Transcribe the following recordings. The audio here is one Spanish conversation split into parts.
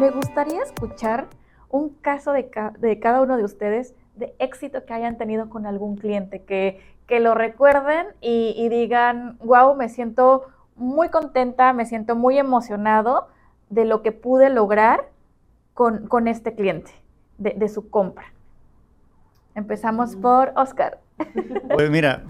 Me gustaría escuchar un caso de, cada uno de ustedes de éxito que hayan tenido con algún cliente, que, que lo recuerden y, digan, wow, me siento muy contenta, me siento muy emocionado de lo que pude lograr con, este cliente, de, de su compra. Empezamos por Oscar. Pues mira,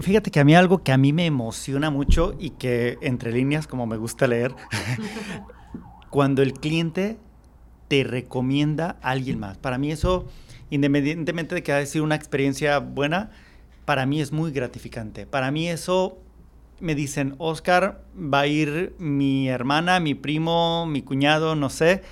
fíjate que a mí algo que a mí me emociona mucho y que entre líneas, como me gusta leer, cuando el cliente te recomienda a alguien más. Para mí eso, independientemente de que haya sido una experiencia buena, para mí es muy gratificante. Para mí eso me dicen, Oscar, va a ir mi hermana, mi primo, mi cuñado, no sé,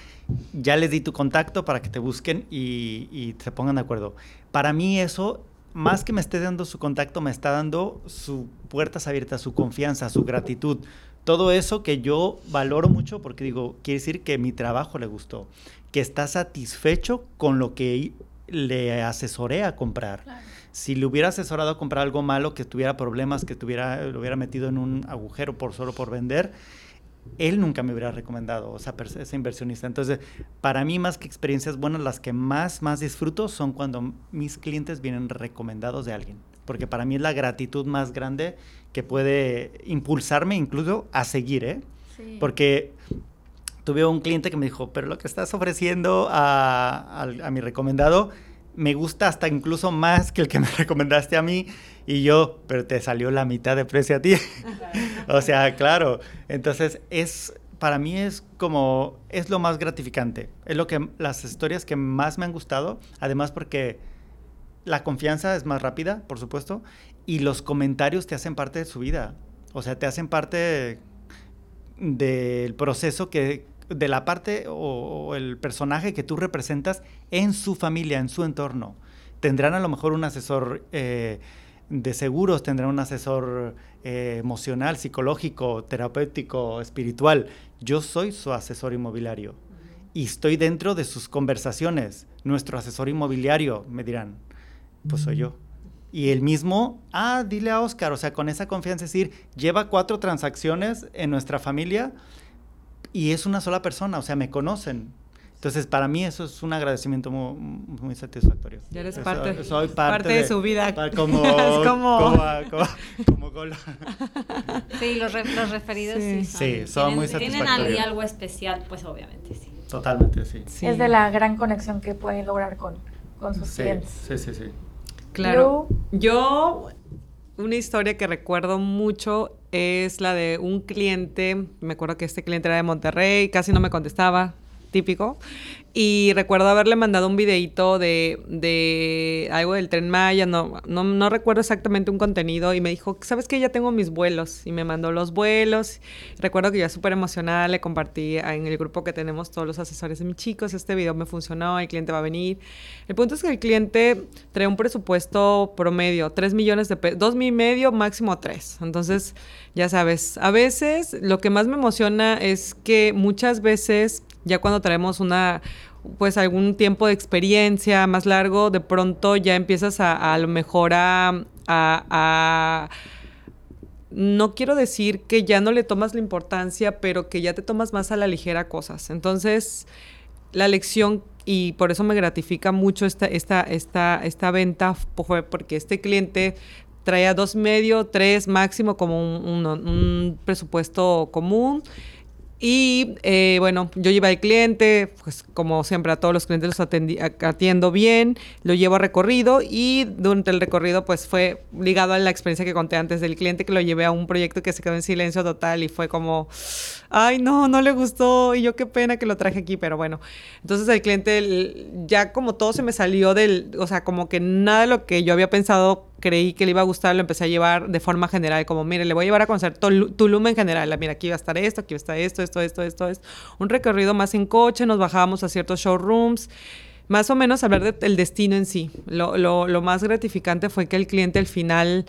ya les di tu contacto para que te busquen y, y se pongan de acuerdo. Para mí eso más que me esté dando su contacto, me está dando sus puertas abiertas, su confianza, su gratitud. Todo eso que yo valoro mucho porque digo, quiere decir que mi trabajo le gustó, que está satisfecho con lo que le asesoré a comprar. Si le hubiera asesorado a comprar algo malo, que tuviera problemas, que tuviera, lo hubiera metido en un agujero por solo por vender, él nunca me hubiera recomendado, esa, ese inversionista. Entonces, para mí, más que experiencias buenas, las que más, más disfruto son cuando mis clientes vienen recomendados de alguien. Porque para mí es la gratitud más grande que puede impulsarme incluso a seguir, ¿eh? Porque tuve un cliente que me dijo, pero lo que estás ofreciendo a, a mi recomendado me gusta hasta incluso más que el que me recomendaste a mí. Y yo, pero te salió la mitad de precio a ti. o sea, claro. Entonces, es, para mí es como, es lo más gratificante. Es lo que, las historias que más me han gustado. Además, porque la confianza es más rápida, por supuesto. Y los comentarios te hacen parte de su vida. O sea, te hacen parte del proceso que, de la parte o, el personaje que tú representas en su familia, en su entorno. Tendrán a lo mejor un asesor eh, de seguros, tendrán un asesor eh, emocional, psicológico, terapéutico, espiritual. Yo soy su asesor inmobiliario y estoy dentro de sus conversaciones. Nuestro asesor inmobiliario, me dirán, pues soy yo. Y el mismo, ah, dile a Oscar, o sea, con esa confianza, decir, lleva cuatro transacciones en nuestra familia y es una sola persona, o sea, me conocen. Entonces, para mí eso es un agradecimiento muy, muy satisfactorio. Ya eres parte, soy parte, de, su vida. Como, es como... Como, como, Sí, los, los referidos sí, sí, son, muy satisfactorios. Tienen algo especial, pues obviamente sí. Totalmente, sí. Es de la gran conexión que pueden lograr con, con sus clientes. Sí, sí, sí. Claro. Yo, una historia que recuerdo mucho es la de un cliente, me acuerdo que este cliente era de Monterrey, casi no me contestaba, típico. Y recuerdo haberle mandado un videito de, de algo del tren Maya, no, no, recuerdo exactamente un contenido, y me dijo, ¿sabes qué? Ya tengo mis vuelos. Y me mandó los vuelos. Recuerdo que yo súper emocionada le compartí en el grupo que tenemos todos los asesores de mis chicos, este video me funcionó, el cliente va a venir. El punto es que el cliente trae un presupuesto promedio, 3 millones de pesos, 2 y medio, máximo 3. Entonces, ya sabes, a veces lo que más me emociona es que muchas veces ya cuando traemos una pues algún tiempo de experiencia más largo, de pronto ya empiezas a, a, lo mejor a, a, no quiero decir que ya no le tomas la importancia, pero que ya te tomas más a la ligera cosas. Entonces, la lección, y por eso me gratifica mucho esta, esta, esta, esta venta, fue porque este cliente traía dos medio, tres máximo como un, un presupuesto común y eh, bueno, yo llevo al cliente, pues como siempre a todos los clientes los atiendo bien, lo llevo a recorrido y durante el recorrido pues fue ligado a la experiencia que conté antes del cliente que lo llevé a un proyecto que se quedó en silencio total y fue como, ay no, no le gustó y yo qué pena que lo traje aquí, pero bueno, entonces el cliente ya como todo se me salió del, o sea, como que nada de lo que yo había pensado creí que le iba a gustar, lo empecé a llevar de forma general, como, mire, le voy a llevar a conocer Tulum en general. Mira, aquí va a estar esto, aquí va a estar esto, esto, esto, esto, esto. Un recorrido más en coche, nos bajábamos a ciertos showrooms. Más o menos hablar del destino en sí. Lo, lo, lo más gratificante fue que el cliente al final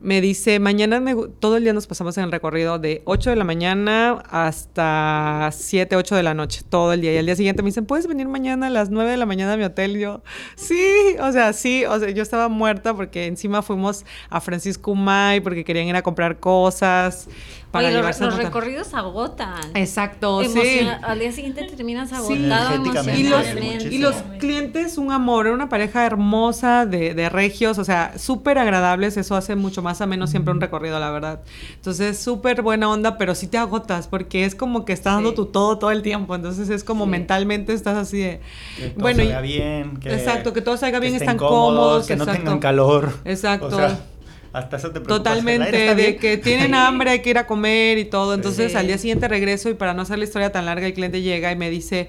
me dice, mañana todo el día nos pasamos en el recorrido de 8 de la mañana hasta 7, 8 de la noche, todo el día. Y al día siguiente me dicen, ¿puedes venir mañana a las 9 de la mañana a mi hotel? Yo, sí, o sea, sí, o sea, yo estaba muerta porque encima fuimos a Francisco May porque querían ir a comprar cosas para Oye, los, llevarse a los notar. recorridos agotan. Exacto, sí. Emociona- Al día siguiente terminas Sí. agotado Energéticamente, Y los, emocionalmente. y los clientes, un amor, era una pareja hermosa de, de regios, o sea, súper agradables, eso hace mucho más a menos siempre un recorrido, la verdad. Entonces, súper buena onda, pero sí te agotas, porque es como que estás dando Sí. tu todo todo el tiempo, entonces es como Sí. mentalmente estás así de... Que todo Bueno, y- salga bien. Que, exacto, que todo salga bien, estén están cómodos, que no exacto. tengan calor. Exacto. O sea, hasta eso te preocupas. ¿El Totalmente, de que tienen hambre, hay que ir a comer y todo. Entonces Sí. al día siguiente regreso y para no hacer la historia tan larga, el cliente llega y me dice,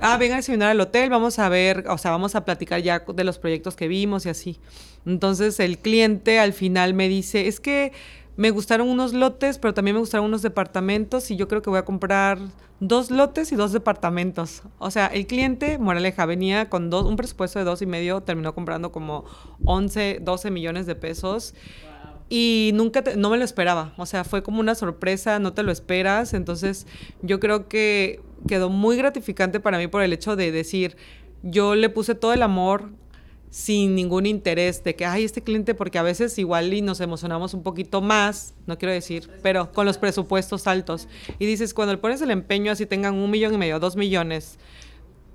ah, venga a desayunar al hotel, vamos a ver, o sea, vamos a platicar ya de los proyectos que vimos y así. Entonces el cliente al final me dice, es que me gustaron unos lotes, pero también me gustaron unos departamentos y yo creo que voy a comprar dos lotes y dos departamentos. O sea, el cliente, Moraleja, venía con dos, un presupuesto de dos y medio, terminó comprando como 11, 12 millones de pesos. Y nunca, te- no me lo esperaba. O sea, fue como una sorpresa, no te lo esperas. Entonces, yo creo que quedó muy gratificante para mí por el hecho de decir, yo le puse todo el amor sin ningún interés de que, ay, este cliente, porque a veces igual y nos emocionamos un poquito más, no quiero decir, pero con los presupuestos altos. Y dices, cuando le pones el empeño, así tengan un millón y medio, dos millones,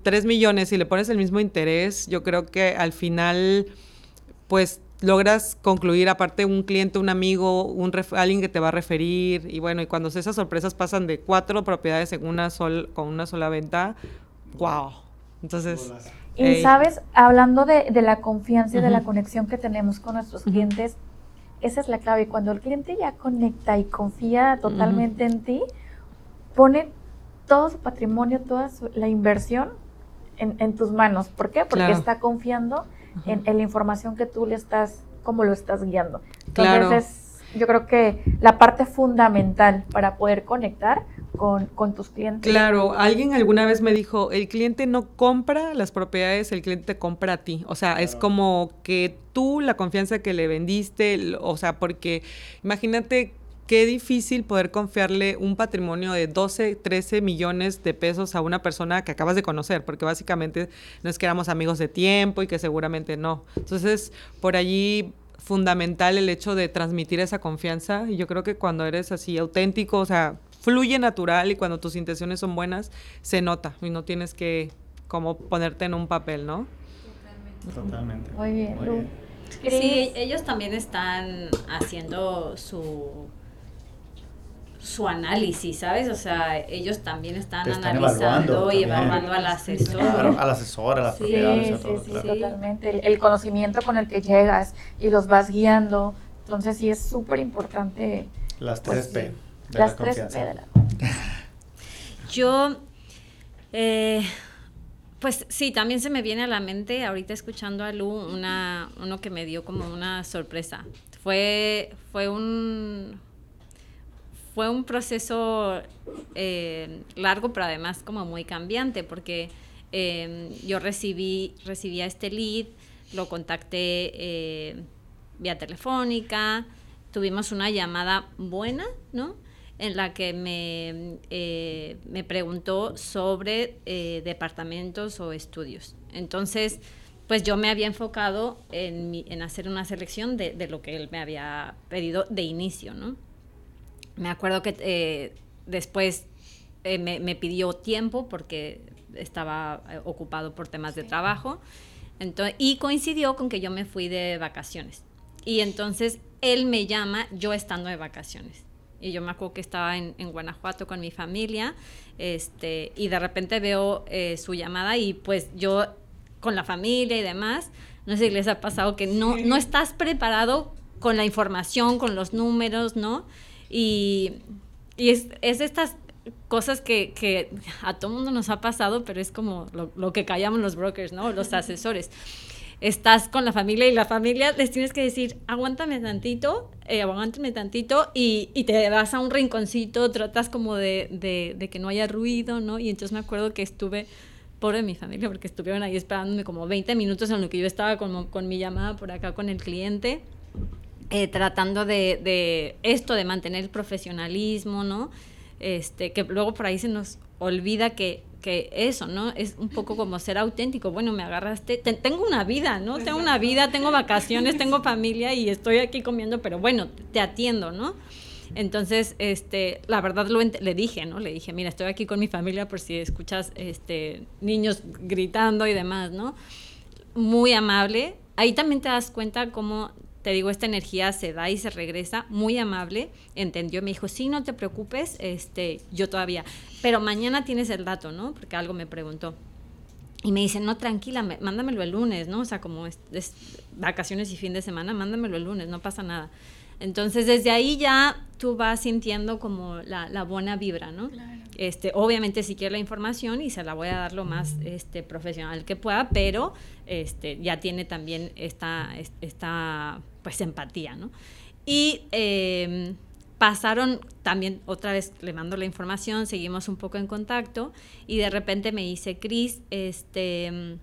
tres millones, y le pones el mismo interés, yo creo que al final, pues logras concluir, aparte un cliente, un amigo, un alguien que te va a referir, y bueno, y cuando esas sorpresas pasan de cuatro propiedades en una sol, con una sola venta, wow. Entonces, Y ey, sabes, hablando de, de la confianza y de la conexión que tenemos con nuestros clientes, esa es la clave. Cuando el cliente ya conecta y confía totalmente en ti, pone todo su patrimonio, toda su- la inversión en, en tus manos. ¿Por qué? Porque Claro. está confiando en, en la información que tú le estás, cómo lo estás guiando. Entonces, Claro. es, yo creo que la parte fundamental para poder conectar con, con tus clientes. Claro, alguien alguna vez me dijo, el cliente no compra las propiedades, el cliente te compra a ti. O sea, es Claro. como que tú, la confianza que le vendiste, o sea, porque imagínate qué difícil poder confiarle un patrimonio de 12, 13 millones de pesos a una persona que acabas de conocer, porque básicamente no es que éramos amigos de tiempo y que seguramente no. Entonces, por allí fundamental el hecho de transmitir esa confianza y yo creo que cuando eres así auténtico, o sea, fluye natural y cuando tus intenciones son buenas, se nota y no tienes que como ponerte en un papel, ¿no? Totalmente. Muy bien, Muy bien. Sí, ellos también están haciendo su su análisis, ¿sabes? O sea, ellos también están analizando evaluando y también. evaluando al asesor. Claro, al asesor, a las Sí, propiedades, Sí, a sí, todo, sí, claro. sí. totalmente. El, el conocimiento con el que llegas y los vas guiando. Entonces sí es súper importante. Las Pues, 3 P de las la confianza. P de la Yo, eh, pues sí, también se me viene a la mente, ahorita escuchando a Lu, una, uno que me dio como una sorpresa. Fue, fue un fue un proceso eh, largo, pero además como muy cambiante, porque eh, yo recibí, este lead, lo contacté eh, vía telefónica, tuvimos una llamada buena, ¿no? En la que me, eh, me preguntó sobre departamentos o estudios. Entonces, pues yo me había enfocado en, en hacer una selección de, de lo que él me había pedido de inicio, ¿no? Me acuerdo que eh, después eh, me, me pidió tiempo porque estaba eh, ocupado por temas de trabajo. Entonces, y coincidió con que yo me fui de vacaciones. Y entonces él me llama yo estando de vacaciones. Y yo me acuerdo que estaba en, en Guanajuato con mi familia. Este, y de repente veo eh, su llamada y pues yo con la familia y demás, no sé si les ha pasado que no, no estás preparado con la información, con los números, ¿no? Y, y es, es estas cosas que, que a todo mundo nos ha pasado, pero es como lo, lo que callamos los brokers, ¿no? Los asesores. Estás con la familia y la familia les tienes que decir, aguántame tantito, eh, aguántame tantito, y, y te vas a un rinconcito, tratas como de, de, de que no haya ruido, ¿no? Y entonces me acuerdo que estuve, pobre mi familia, porque estuvieron ahí esperándome como 20 minutos en lo que yo estaba con, con mi llamada por acá con el cliente. Eh, tratando de, de, esto, de mantener el profesionalismo, ¿no? Este, que luego por ahí se nos olvida que, que eso, ¿no? Es un poco como ser auténtico. Bueno, me agarraste, tengo una vida, ¿no? Tengo una vida, tengo vacaciones, tengo familia y estoy aquí comiendo, pero bueno, te atiendo, ¿no? Entonces, este, la verdad lo le dije, ¿no? Le dije, mira, estoy aquí con mi familia por si escuchas este, niños gritando y demás, ¿no? Muy amable. Ahí también te das cuenta cómo, te digo, esta energía se da y se regresa. Muy amable. Entendió, me dijo, sí, no te preocupes, este, yo todavía. Pero mañana tienes el dato, ¿no? Porque algo me preguntó. Y me dice, no, tranquila, mándamelo el lunes, ¿no? O sea, como es, es vacaciones y fin de semana, mándamelo el lunes, no pasa nada. Entonces, desde ahí ya tú vas sintiendo como la, buena vibra, ¿no? Este, obviamente si quiere la información y se la voy a dar lo más este, profesional que pueda, pero este, ya tiene también esta, esta pues, empatía, ¿no? Y em, pasaron también, otra vez le mando la información, seguimos un poco en contacto y de repente me dice, Cris, este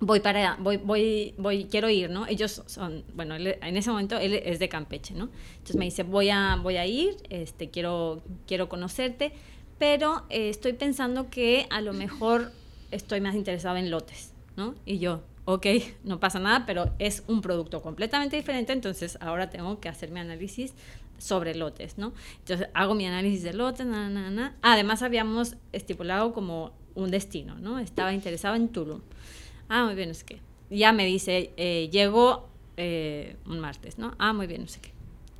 voy para voy voy voy quiero ir no ellos son bueno en ese momento él es de Campeche no entonces me dice voy a voy a ir este quiero quiero conocerte pero eh, estoy pensando que a lo mejor estoy más interesado en lotes no y yo ok no pasa nada pero es un producto completamente diferente entonces ahora tengo que hacer mi análisis sobre lotes no entonces hago mi análisis de lotes na, na, además habíamos estipulado como un destino no estaba interesado en Tulum Ah, muy bien, es que. Ya me dice, eh, llegó eh, un martes, ¿no? Ah, muy bien, no sé qué.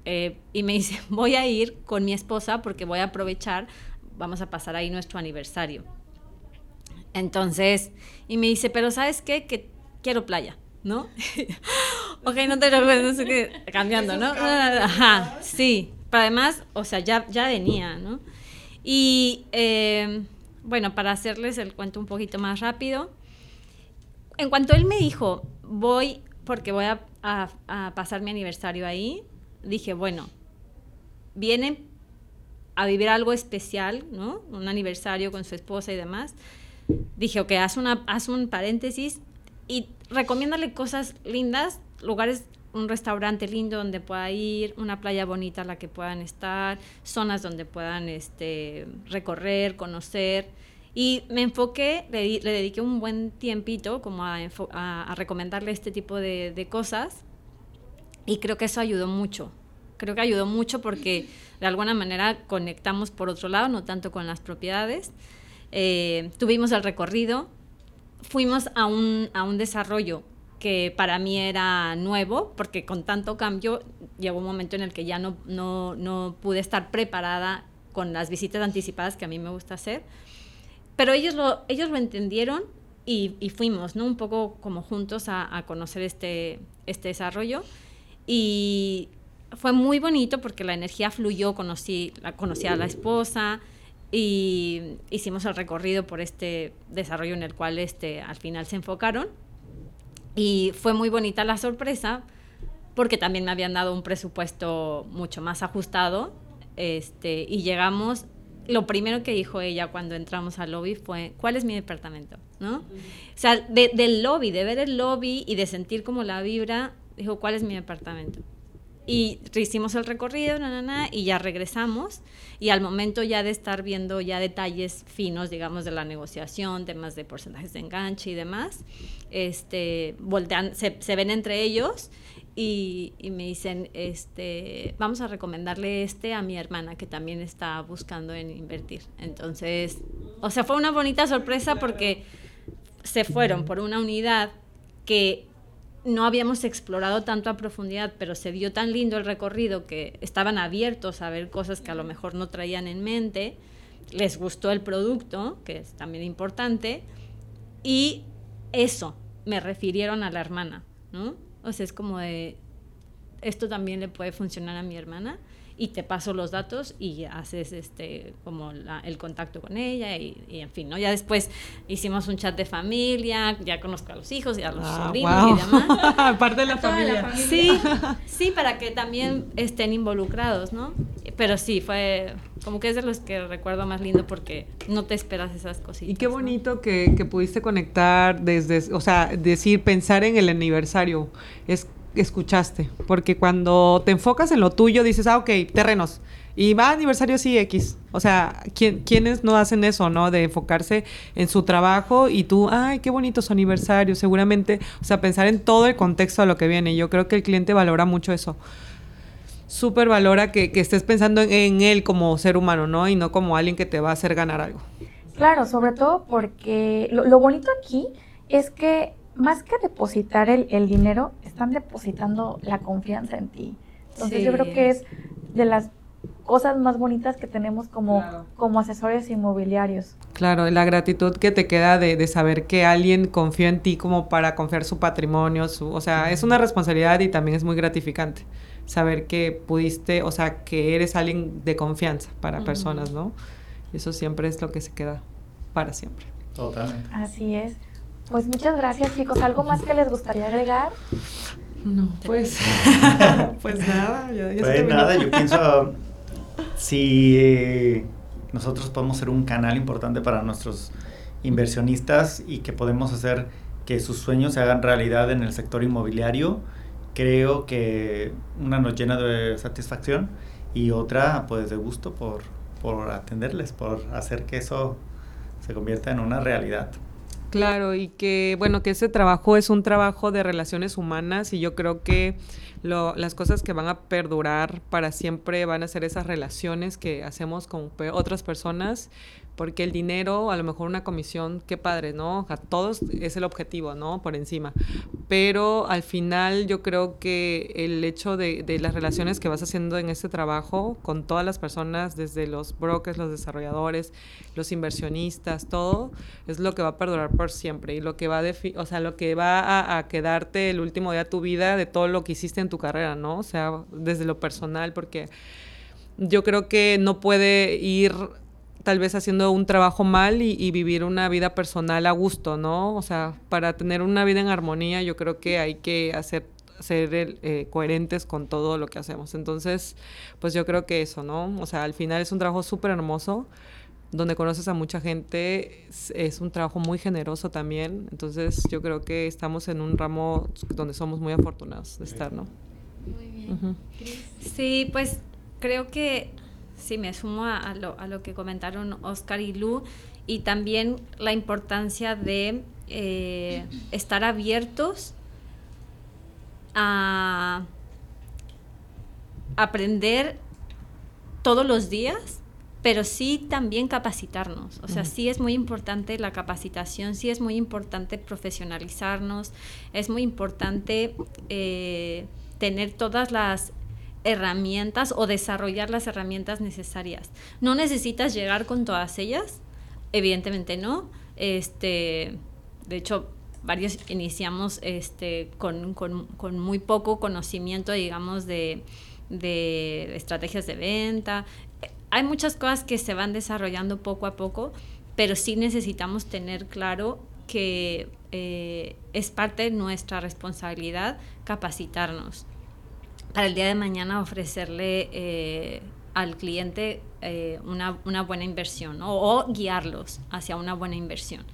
Eh, y me dice, voy a ir con mi esposa porque voy a aprovechar, vamos a pasar ahí nuestro aniversario. Entonces, y me dice, pero ¿sabes qué? Que quiero playa, ¿no? ok, no te lo no sé qué, cambiando, ¿no? Ajá, sí. Pero además, o sea, ya, ya venía, ¿no? Y bueno, para hacerles el cuento un poquito más rápido, en cuanto él me dijo, voy porque voy a, pasar mi aniversario ahí, dije, bueno, viene a vivir algo especial, ¿no? Un aniversario con su esposa y demás. Dije, ok, haz, haz un paréntesis y recomiéndale cosas lindas, lugares, un restaurante lindo donde pueda ir, una playa bonita a la que puedan estar, zonas donde puedan este, recorrer, conocer. Y me enfoqué, le, dediqué un buen tiempito como a, a, recomendarle este tipo de, de, cosas y creo que eso ayudó mucho. Creo que ayudó mucho porque de alguna manera conectamos por otro lado, no tanto con las propiedades. Eh, tuvimos el recorrido, fuimos a un, a un desarrollo que para mí era nuevo, porque con tanto cambio llegó un momento en el que ya no, no, no pude estar preparada con las visitas anticipadas que a mí me gusta hacer pero ellos lo, ellos lo entendieron y, fuimos, ¿no? Un poco como juntos a, conocer este, este desarrollo. Y fue muy bonito porque la energía fluyó, conocí, la, conocí a la esposa y hicimos el recorrido por este desarrollo en el cual este, al final se enfocaron. Y fue muy bonita la sorpresa porque también me habían dado un presupuesto mucho más ajustado este, y llegamos lo primero que dijo ella cuando entramos al lobby fue, ¿cuál es mi departamento? ¿No? O sea, del lobby, de ver el lobby y de sentir como la vibra, dijo, ¿cuál es mi departamento? Y hicimos el recorrido, y ya regresamos. Y al momento ya de estar viendo ya detalles finos, digamos, de la negociación, temas de porcentajes de enganche y demás, este, voltean, se, se ven entre ellos y, me dicen, este, vamos a recomendarle este a mi hermana que también está buscando en invertir. Entonces, o sea, fue una bonita sorpresa porque se fueron por una unidad que no habíamos explorado tanto a profundidad, pero se vio tan lindo el recorrido que estaban abiertos a ver cosas que a lo mejor no traían en mente, les gustó el producto, que es también importante, y eso, me refirieron a la hermana, ¿no? O sea, es como de, esto también le puede funcionar a mi hermana y te paso los datos y haces este como el contacto con ella y, en fin, ¿no? Ya después hicimos un chat de familia, ya conozco a los hijos y a los ah, sobrinos y demás. Aparte de la familia. Sí, sí, para que también estén involucrados, ¿no? Pero sí, fue como que es de los que recuerdo más lindo porque no te esperas esas cositas. Y qué bonito que, que pudiste conectar desde, o sea, decir, pensar en el aniversario. Es escuchaste, porque cuando te enfocas en lo tuyo dices, ah, ok, terrenos. Y va a aniversario sí X. O sea, ¿quién, ¿quiénes no hacen eso, no? De enfocarse en su trabajo y tú, ay, qué bonito su aniversario. Seguramente, o sea, pensar en todo el contexto de lo que viene. Yo creo que el cliente valora mucho eso. Súper valora que, que, estés pensando en, en, él como ser humano, ¿no? Y no como alguien que te va a hacer ganar algo. Claro, sobre todo porque lo, lo bonito aquí es que más que depositar el, el, dinero, están depositando la confianza en ti. Entonces sí. yo creo que es de las cosas más bonitas que tenemos como, claro. como asesores inmobiliarios. Claro, la gratitud que te queda de, de, saber que alguien confió en ti como para confiar su patrimonio, su, o sea, es una responsabilidad y también es muy gratificante saber que pudiste, o sea, que eres alguien de confianza para uh -huh. personas, ¿no? Y eso siempre es lo que se queda para siempre. Totalmente. Así es. Pues muchas gracias, chicos. ¿Algo más que les gustaría agregar? No, pues, pues nada. Ya, ya pues nada, yo pienso si eh, nosotros podemos ser un canal importante para nuestros inversionistas y que podemos hacer que sus sueños se hagan realidad en el sector inmobiliario, creo que una nos llena de satisfacción y otra pues de gusto por, por atenderles, por hacer que eso se convierta en una realidad. Claro, y que, bueno, que ese trabajo es un trabajo de relaciones humanas y yo creo que lo, las cosas que van a perdurar para siempre van a ser esas relaciones que hacemos con otras personas porque el dinero, a lo mejor una comisión, qué padre, ¿no? A todos es el objetivo, ¿no? Por encima. Pero al final yo creo que el hecho de, de, las relaciones que vas haciendo en este trabajo con todas las personas, desde los brokers, los desarrolladores, los inversionistas, todo, es lo que va a perdurar por siempre y lo que va a, o sea, lo que va a, a quedarte el último día de tu vida de todo lo que hiciste en tu carrera, ¿no? O sea, desde lo personal, porque yo creo que no puede ir tal vez haciendo un trabajo mal y, y, vivir una vida personal a gusto, ¿no? O sea, para tener una vida en armonía yo creo que hay que hacer ser eh, coherentes con todo lo que hacemos. Entonces, pues yo creo que eso, ¿no? O sea, al final es un trabajo súper hermoso, donde conoces a mucha gente, es, es, un trabajo muy generoso también. Entonces, yo creo que estamos en un ramo donde somos muy afortunados de estar, ¿no? Muy bien. Uh -huh. Sí, pues creo que sí, me sumo a, a, lo, a, lo, que comentaron Oscar y Lu y también la importancia de eh, estar abiertos a aprender todos los días, pero sí también capacitarnos. O sea, sí es muy importante la capacitación, sí es muy importante profesionalizarnos, es muy importante eh, tener todas las herramientas o desarrollar las herramientas necesarias. No necesitas llegar con todas ellas, evidentemente no. Este, de hecho, varios iniciamos este, con, con, con muy poco conocimiento, digamos, de, de, estrategias de venta. Hay muchas cosas que se van desarrollando poco a poco, pero sí necesitamos tener claro que eh, es parte de nuestra responsabilidad capacitarnos para el día de mañana ofrecerle eh, al cliente eh, una, una, buena inversión o guiarlos hacia una buena inversión.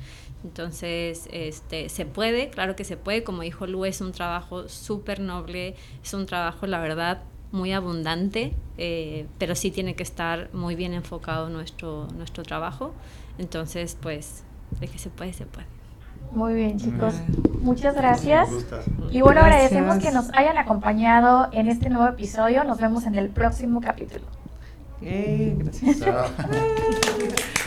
Entonces, este, se puede, claro que se puede, como dijo Lu, es un trabajo súper noble, es un trabajo, la verdad, muy abundante, eh, pero sí tiene que estar muy bien enfocado nuestro, nuestro trabajo. Entonces, pues, de que se puede, se puede. Muy bien, chicos. Muchas gracias. Y bueno, gracias. agradecemos que nos hayan acompañado en este nuevo episodio. Nos vemos en el próximo capítulo. Eh, gracias.